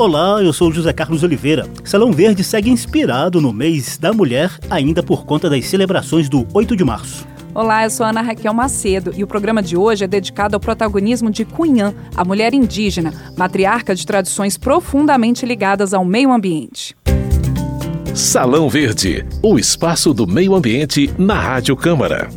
Olá, eu sou José Carlos Oliveira. Salão Verde segue inspirado no mês da mulher, ainda por conta das celebrações do 8 de março. Olá, eu sou Ana Raquel Macedo e o programa de hoje é dedicado ao protagonismo de Cunhã, a mulher indígena, matriarca de tradições profundamente ligadas ao meio ambiente. Salão Verde, o espaço do meio ambiente na Rádio Câmara.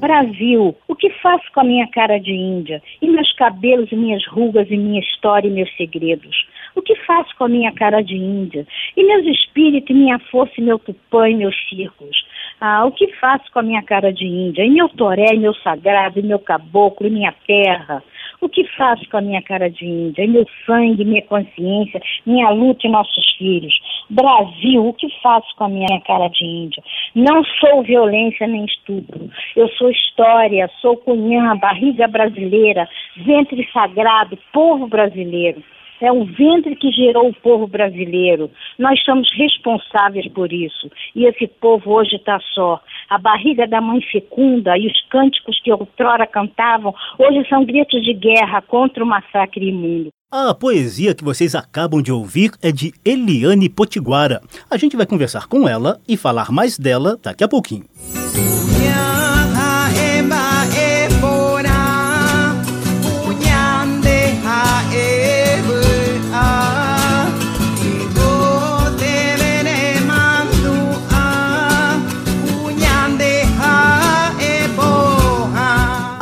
Brasil, o que faço com a minha cara de Índia? E meus cabelos, e minhas rugas, e minha história e meus segredos? O que faço com a minha cara de Índia? E meus espíritos, e minha força, e meu tupã, e meus círculos? Ah, o que faço com a minha cara de Índia? E meu toré, e meu sagrado, e meu caboclo, e minha terra? O que faço com a minha cara de índia? Meu sangue, minha consciência, minha luta e nossos filhos. Brasil, o que faço com a minha cara de índia? Não sou violência nem estupro. Eu sou história, sou cunhã, barriga brasileira, ventre sagrado, povo brasileiro. É o ventre que gerou o povo brasileiro. Nós somos responsáveis por isso. E esse povo hoje está só. A barriga da mãe fecunda e os cânticos que outrora cantavam, hoje são gritos de guerra contra o massacre imundo. A poesia que vocês acabam de ouvir é de Eliane Potiguara. A gente vai conversar com ela e falar mais dela daqui a pouquinho.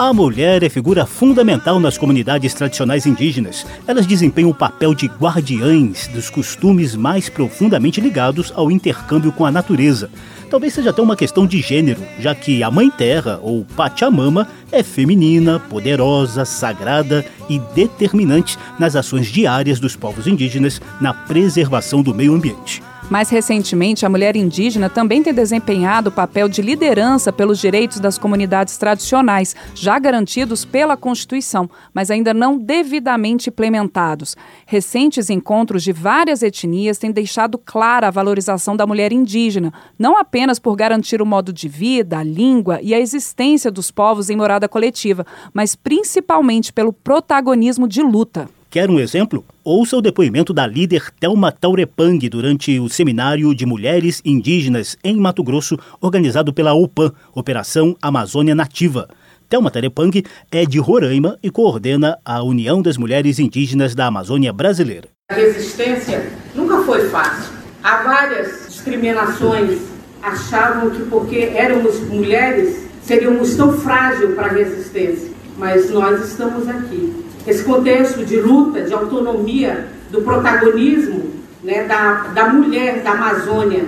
A mulher é figura fundamental nas comunidades tradicionais indígenas. Elas desempenham o papel de guardiães dos costumes mais profundamente ligados ao intercâmbio com a natureza. Talvez seja até uma questão de gênero, já que a Mãe Terra, ou Pachamama, é feminina, poderosa, sagrada e determinante nas ações diárias dos povos indígenas na preservação do meio ambiente. Mais recentemente, a mulher indígena também tem desempenhado o papel de liderança pelos direitos das comunidades tradicionais, já garantidos pela Constituição, mas ainda não devidamente implementados. Recentes encontros de várias etnias têm deixado clara a valorização da mulher indígena, não apenas por garantir o modo de vida, a língua e a existência dos povos em morada coletiva, mas principalmente pelo protagonismo de luta. Quer um exemplo? Ouça o depoimento da líder Thelma Taurepang durante o Seminário de Mulheres Indígenas em Mato Grosso, organizado pela OPAN, Operação Amazônia Nativa. Thelma Taurepang é de Roraima e coordena a União das Mulheres Indígenas da Amazônia Brasileira. A resistência nunca foi fácil. Há várias discriminações. Achavam que porque éramos mulheres seríamos tão frágil para a resistência. Mas nós estamos aqui esse contexto de luta, de autonomia, do protagonismo né, da, da mulher da Amazônia,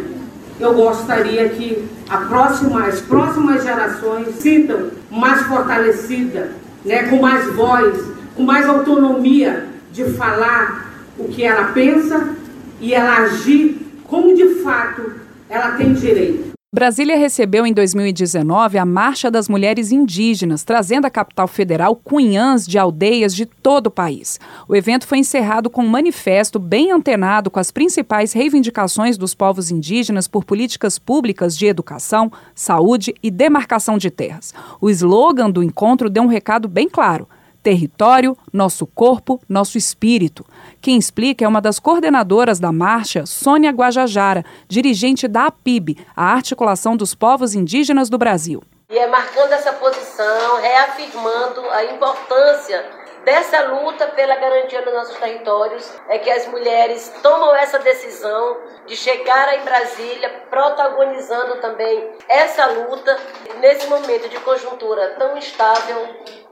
eu gostaria que a próxima, as próximas gerações sintam mais fortalecida, né, com mais voz, com mais autonomia de falar o que ela pensa e ela agir como de fato ela tem direito. Brasília recebeu em 2019 a Marcha das Mulheres Indígenas, trazendo à capital federal cunhãs de aldeias de todo o país. O evento foi encerrado com um manifesto bem antenado com as principais reivindicações dos povos indígenas por políticas públicas de educação, saúde e demarcação de terras. O slogan do encontro deu um recado bem claro Território, Nosso Corpo, Nosso Espírito. Quem explica é uma das coordenadoras da marcha, Sônia Guajajara, dirigente da APIB, a Articulação dos Povos Indígenas do Brasil. E é marcando essa posição, reafirmando a importância dessa luta pela garantia dos nossos territórios, é que as mulheres tomam essa decisão de chegar em Brasília, protagonizando também essa luta nesse momento de conjuntura tão instável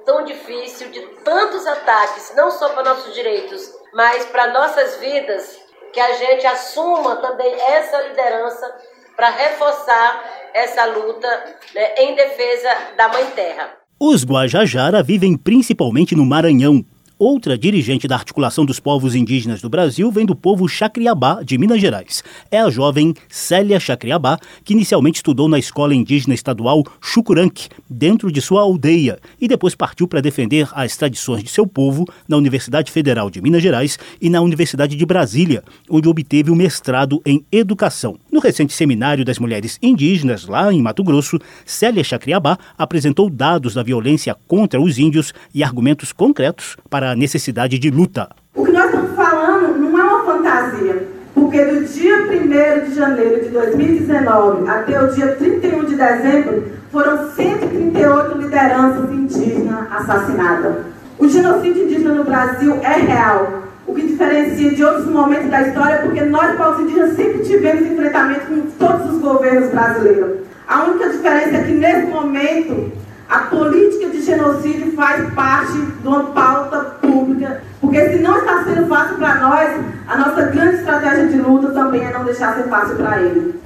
tão difícil, de tantos ataques, não só para nossos direitos, mas para nossas vidas, que a gente assuma também essa liderança para reforçar essa luta né, em defesa da Mãe Terra. Os Guajajara vivem principalmente no Maranhão, Outra dirigente da Articulação dos Povos Indígenas do Brasil vem do povo Chacriabá, de Minas Gerais. É a jovem Célia Chacriabá, que inicialmente estudou na Escola Indígena Estadual Chucuranque, dentro de sua aldeia, e depois partiu para defender as tradições de seu povo na Universidade Federal de Minas Gerais e na Universidade de Brasília, onde obteve o mestrado em Educação. No No recente seminário das mulheres indígenas, lá em Mato Grosso, Célia Chacriabá apresentou dados da violência contra os índios e argumentos concretos para a necessidade de luta. O que nós estamos falando não é uma fantasia, porque do dia 1 de janeiro de 2019 até o dia 31 de dezembro foram 138 lideranças indígenas assassinadas. O genocídio indígena no Brasil é real. O que diferencia de outros momentos da história porque nós, povos indígenas, sempre tivemos enfrentamento com todos os governos brasileiros. A única diferença é que, nesse momento, a política de genocídio faz parte de uma pauta porque se não está sendo fácil para nós, a nossa grande estratégia de luta também é não deixar ser fácil para ele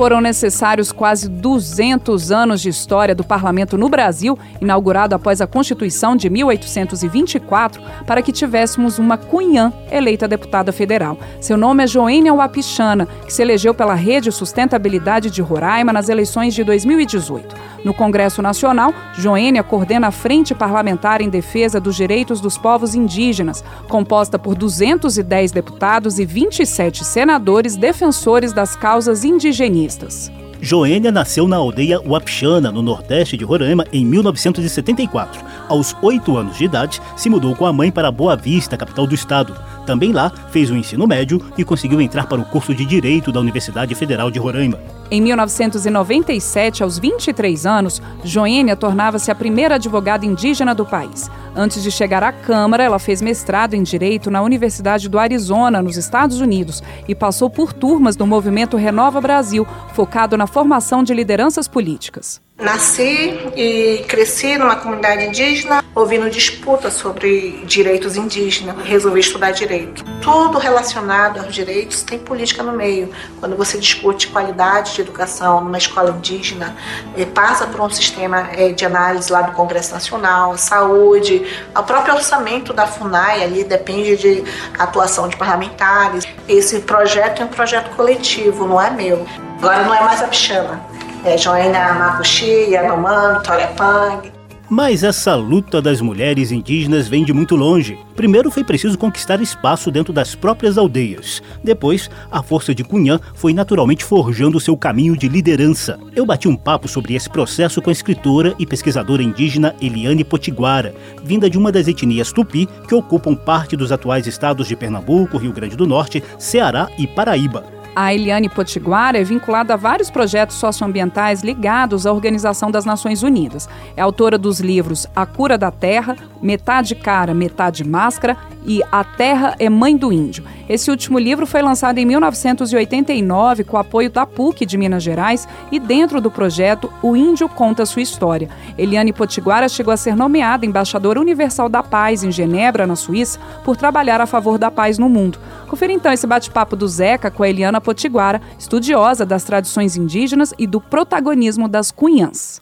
foram necessários quase 200 anos de história do parlamento no Brasil, inaugurado após a Constituição de 1824, para que tivéssemos uma cunhã eleita deputada federal. Seu nome é Joênia Wapichana, que se elegeu pela Rede Sustentabilidade de Roraima nas eleições de 2018. No Congresso Nacional, Joênia coordena a Frente Parlamentar em Defesa dos Direitos dos Povos Indígenas, composta por 210 deputados e 27 senadores defensores das causas indigenistas. Joênia nasceu na aldeia Wapixana, no nordeste de Roraima, em 1974. Aos oito anos de idade, se mudou com a mãe para Boa Vista, capital do estado. Também lá fez o ensino médio e conseguiu entrar para o curso de Direito da Universidade Federal de Roraima. Em 1997, aos 23 anos, Joênia tornava-se a primeira advogada indígena do país. Antes de chegar à Câmara, ela fez mestrado em Direito na Universidade do Arizona, nos Estados Unidos, e passou por turmas do movimento Renova Brasil, focado na formação de lideranças políticas. Nasci e cresci numa comunidade indígena, ouvindo disputas sobre direitos indígenas. Resolvi estudar direito. Tudo relacionado aos direitos tem política no meio. Quando você discute qualidade de educação numa escola indígena, eh, passa por um sistema eh, de análise lá do Congresso Nacional, saúde, o próprio orçamento da FUNAI ali depende de atuação de parlamentares. Esse projeto é um projeto coletivo, não é meu. Agora não é mais a Pichana é, Joana Mapuxi, Yanomami, Torepang. Mas essa luta das mulheres indígenas vem de muito longe. Primeiro foi preciso conquistar espaço dentro das próprias aldeias. Depois, a força de Cunhã foi naturalmente forjando seu caminho de liderança. Eu bati um papo sobre esse processo com a escritora e pesquisadora indígena Eliane Potiguara, vinda de uma das etnias tupi que ocupam parte dos atuais estados de Pernambuco, Rio Grande do Norte, Ceará e Paraíba. A Eliane Potiguara é vinculada a vários projetos socioambientais ligados à Organização das Nações Unidas. É autora dos livros A Cura da Terra, Metade Cara, Metade Máscara e A Terra é Mãe do Índio. Esse último livro foi lançado em 1989 com o apoio da PUC de Minas Gerais e dentro do projeto O Índio Conta Sua História. Eliane Potiguara chegou a ser nomeada embaixadora universal da paz em Genebra, na Suíça, por trabalhar a favor da paz no mundo. Confira então esse bate-papo do Zeca com a Eliana Potiguara, estudiosa das tradições indígenas e do protagonismo das cunhãs.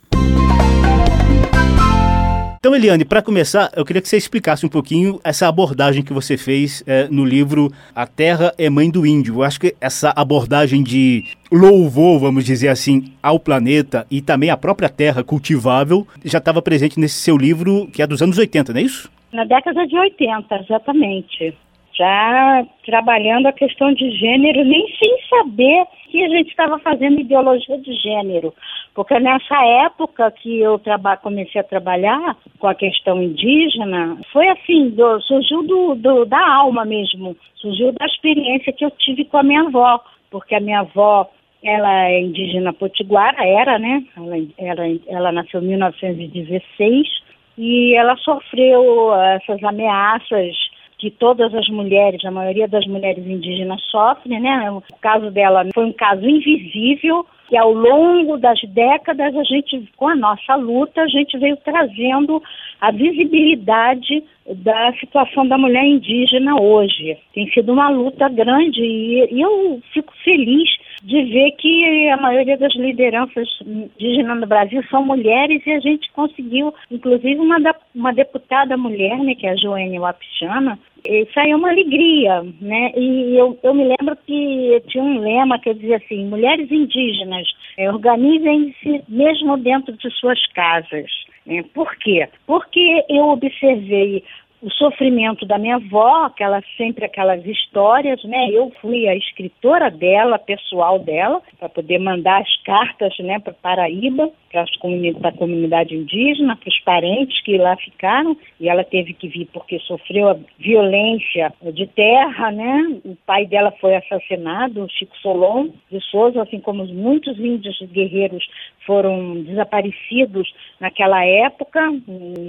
Então, Eliane, para começar, eu queria que você explicasse um pouquinho essa abordagem que você fez é, no livro A Terra é Mãe do Índio. Eu acho que essa abordagem de louvor, vamos dizer assim, ao planeta e também à própria terra cultivável já estava presente nesse seu livro, que é dos anos 80, não é isso? Na década de 80, exatamente. Já trabalhando a questão de gênero, nem sem saber que a gente estava fazendo ideologia de gênero. Porque nessa época que eu comecei a trabalhar com a questão indígena, foi assim, do, surgiu do, do, da alma mesmo, surgiu da experiência que eu tive com a minha avó, porque a minha avó ela é indígena potiguara, era, né? Ela, ela, ela nasceu em 1916 e ela sofreu essas ameaças que todas as mulheres, a maioria das mulheres indígenas sofrem, né? O caso dela foi um caso invisível e ao longo das décadas a gente, com a nossa luta, a gente veio trazendo a visibilidade da situação da mulher indígena hoje. Tem sido uma luta grande e, e eu fico feliz de ver que a maioria das lideranças indígenas no Brasil são mulheres e a gente conseguiu, inclusive uma, uma deputada mulher, né, que é a Joênia Wapichana, aí é uma alegria, né? E eu, eu me lembro que tinha um lema que dizia assim, mulheres indígenas, é, organizem-se mesmo dentro de suas casas. É, por quê? Porque eu observei o sofrimento da minha avó, aquela, sempre aquelas histórias, né? Eu fui a escritora dela, pessoal dela, para poder mandar as cartas, né, para Paraíba, para a comunidade indígena, para os parentes que lá ficaram, e ela teve que vir porque sofreu a violência de terra, né? O pai dela foi assassinado, Chico Solon de Souza, assim como muitos índios guerreiros foram desaparecidos naquela época,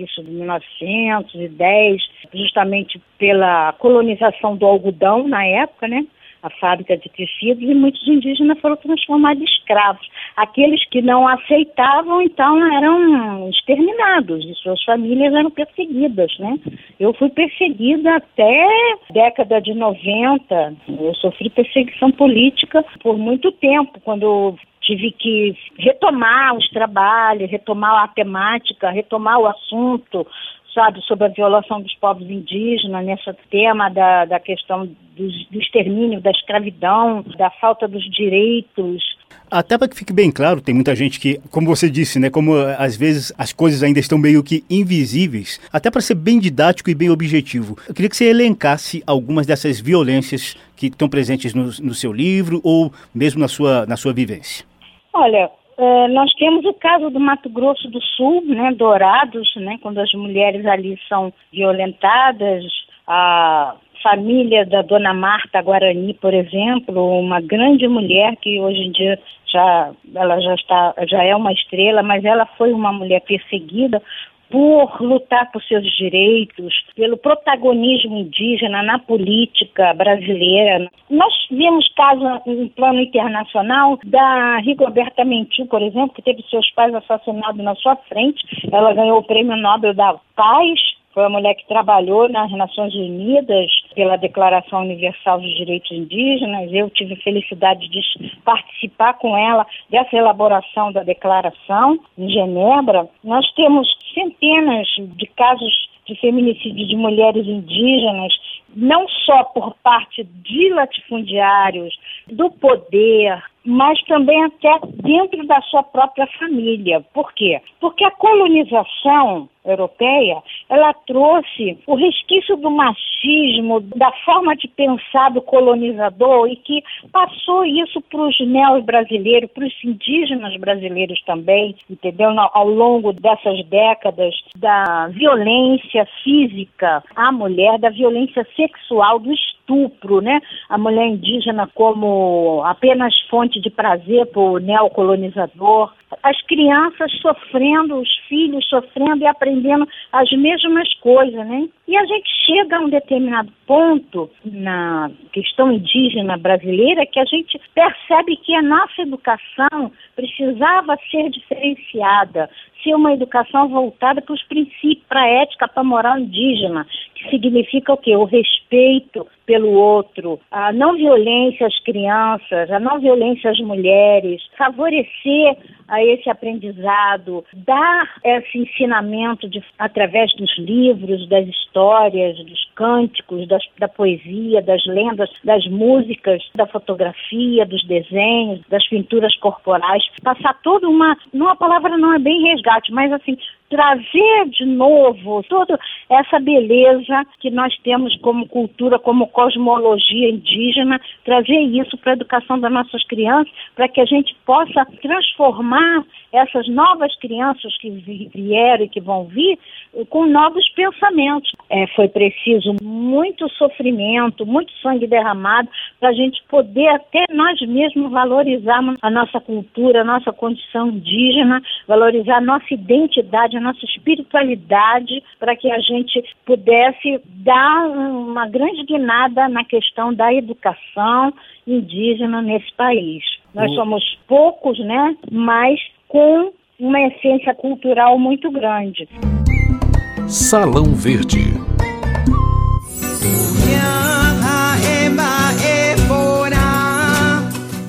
isso de 1910, justamente pela colonização do algodão na época, né? a fábrica de tecidos e muitos indígenas foram transformados em escravos. Aqueles que não aceitavam, então, eram exterminados e suas famílias eram perseguidas, né? Eu fui perseguida até década de 90. Eu sofri perseguição política por muito tempo, quando tive que retomar os trabalhos, retomar a temática, retomar o assunto, sabe, sobre a violação dos povos indígenas, nesse tema da, da questão do, do extermínio, da escravidão, da falta dos direitos. Até para que fique bem claro, tem muita gente que, como você disse, né, como às vezes as coisas ainda estão meio que invisíveis, até para ser bem didático e bem objetivo, eu queria que você elencasse algumas dessas violências que estão presentes no, no seu livro ou mesmo na sua, na sua vivência. Olha, é, nós temos o caso do Mato Grosso do Sul, né, Dourados, né, quando as mulheres ali são violentadas, a família da Dona Marta Guarani, por exemplo, uma grande mulher que hoje em dia já ela já está já é uma estrela, mas ela foi uma mulher perseguida por lutar por seus direitos, pelo protagonismo indígena na política brasileira. Nós vimos casos em plano internacional da Rigoberta Menchú, por exemplo, que teve seus pais assassinados na sua frente. Ela ganhou o Prêmio Nobel da Paz foi uma mulher que trabalhou nas Nações Unidas pela Declaração Universal dos Direitos Indígenas. Eu tive a felicidade de participar com ela dessa elaboração da declaração em Genebra. Nós temos centenas de casos de feminicídio de mulheres indígenas, não só por parte de latifundiários, do poder, mas também até dentro da sua própria família. Por quê? Porque a colonização europeia, ela trouxe o resquício do machismo, da forma de pensar do colonizador e que passou isso para os neo-brasileiros, para os indígenas brasileiros também, entendeu? Ao longo dessas décadas, da violência física à mulher, da violência sexual, do estupro, né? A mulher indígena como apenas fonte de prazer para o neocolonizador, as crianças sofrendo, os filhos sofrendo e aprendendo as mesmas coisas, né? E a gente chega a um determinado ponto na questão indígena brasileira que a gente percebe que a nossa educação precisava ser diferenciada, ser uma educação voltada para os princípios, para a ética, para a moral indígena, que significa o quê? O respeito pelo outro, a não violência às crianças, a não violência às mulheres, favorecer a esse aprendizado, dar esse ensinamento de, através dos livros, das histórias, dos cânticos, das, da poesia, das lendas, das músicas, da fotografia, dos desenhos, das pinturas corporais, passar toda uma, não a palavra não é bem resgate, mas assim, trazer de novo toda essa beleza que nós temos como cultura, como cosmologia indígena, trazer isso para a educação das nossas crianças, para que a gente possa transformar essas novas crianças que vieram e que vão vir com novos pensamentos. É, foi preciso muito sofrimento, muito sangue derramado para a gente poder até nós mesmos valorizarmos a nossa cultura, a nossa condição indígena, valorizar a nossa identidade, a nossa espiritualidade, para que a gente pudesse dar uma grande guinada na questão da educação indígena nesse país. Nós somos poucos, né? Mas com uma essência cultural muito grande. Salão Verde.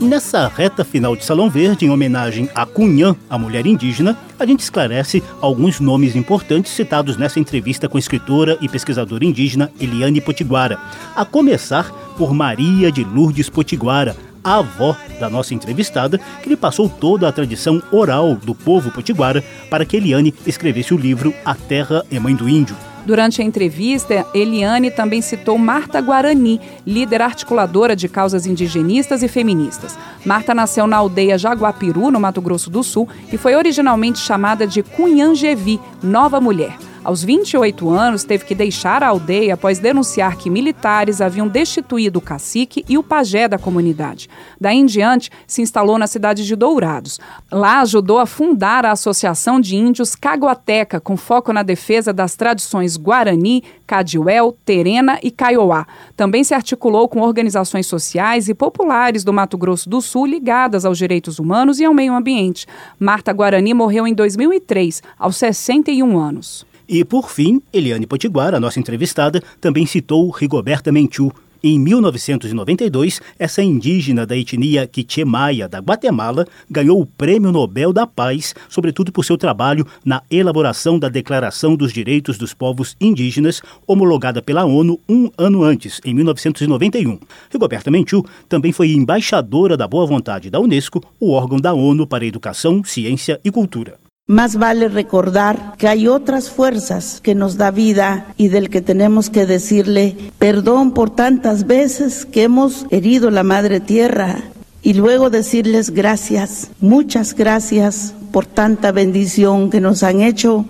Nessa reta final de Salão Verde, em homenagem a Cunhã, a mulher indígena, a gente esclarece alguns nomes importantes citados nessa entrevista com a escritora e pesquisadora indígena Eliane Potiguara, a começar por Maria de Lourdes Potiguara, a avó da nossa entrevistada, que lhe passou toda a tradição oral do povo potiguara para que Eliane escrevesse o livro A Terra é Mãe do Índio. Durante a entrevista, Eliane também citou Marta Guarani, líder articuladora de causas indigenistas e feministas. Marta nasceu na aldeia Jaguapiru, no Mato Grosso do Sul, e foi originalmente chamada de Cunhangevi, Nova Mulher. Aos 28 anos, teve que deixar a aldeia após denunciar que militares haviam destituído o cacique e o pajé da comunidade. Daí em diante, se instalou na cidade de Dourados. Lá ajudou a fundar a Associação de Índios Caguateca, com foco na defesa das tradições Guarani, Cadiuel, Terena e Kaiowá. Também se articulou com organizações sociais e populares do Mato Grosso do Sul ligadas aos direitos humanos e ao meio ambiente. Marta Guarani morreu em 2003, aos 61 anos. E, por fim, Eliane Potiguar, a nossa entrevistada, também citou Rigoberta Menchú. Em 1992, essa indígena da etnia Quichemaia da Guatemala ganhou o Prêmio Nobel da Paz, sobretudo por seu trabalho na elaboração da Declaração dos Direitos dos Povos Indígenas, homologada pela ONU um ano antes, em 1991. Rigoberta Menchú também foi embaixadora da boa vontade da Unesco, o órgão da ONU para Educação, Ciência e Cultura. Más vale recordar que hay otras fuerzas que nos da vida y del que tenemos que decirle perdón por tantas veces que hemos herido la madre tierra y luego decirles gracias, muchas gracias por tanta bendición que nos han hecho.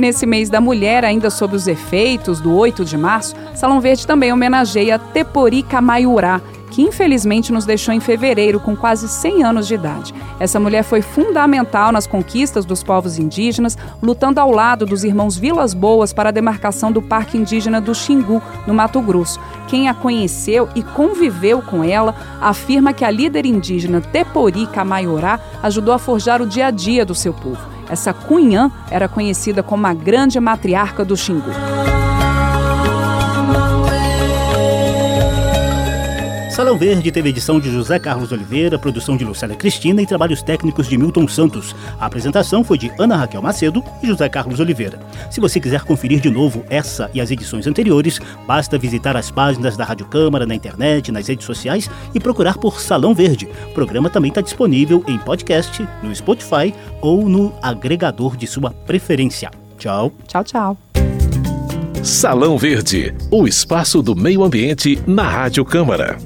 Nesse mês da mulher, ainda sob os efeitos do 8 de março, Salão Verde também homenageia Tepori Kamaiurá, que infelizmente nos deixou em fevereiro com quase 100 anos de idade. Essa mulher foi fundamental nas conquistas dos povos indígenas, lutando ao lado dos irmãos Vilas Boas para a demarcação do Parque Indígena do Xingu, no Mato Grosso. Quem a conheceu e conviveu com ela afirma que a líder indígena Tepori Kamaiorá ajudou a forjar o dia a dia do seu povo. Essa Cunhã era conhecida como a grande matriarca do Xingu. Salão Verde teve edição de José Carlos Oliveira, produção de Lucélia Cristina e trabalhos técnicos de Milton Santos. A apresentação foi de Ana Raquel Macedo e José Carlos Oliveira. Se você quiser conferir de novo essa e as edições anteriores, basta visitar as páginas da Rádio Câmara na internet, nas redes sociais e procurar por Salão Verde. O programa também está disponível em podcast, no Spotify ou no agregador de sua preferência. Tchau. Tchau, tchau. Salão Verde, o espaço do meio ambiente na Rádio Câmara.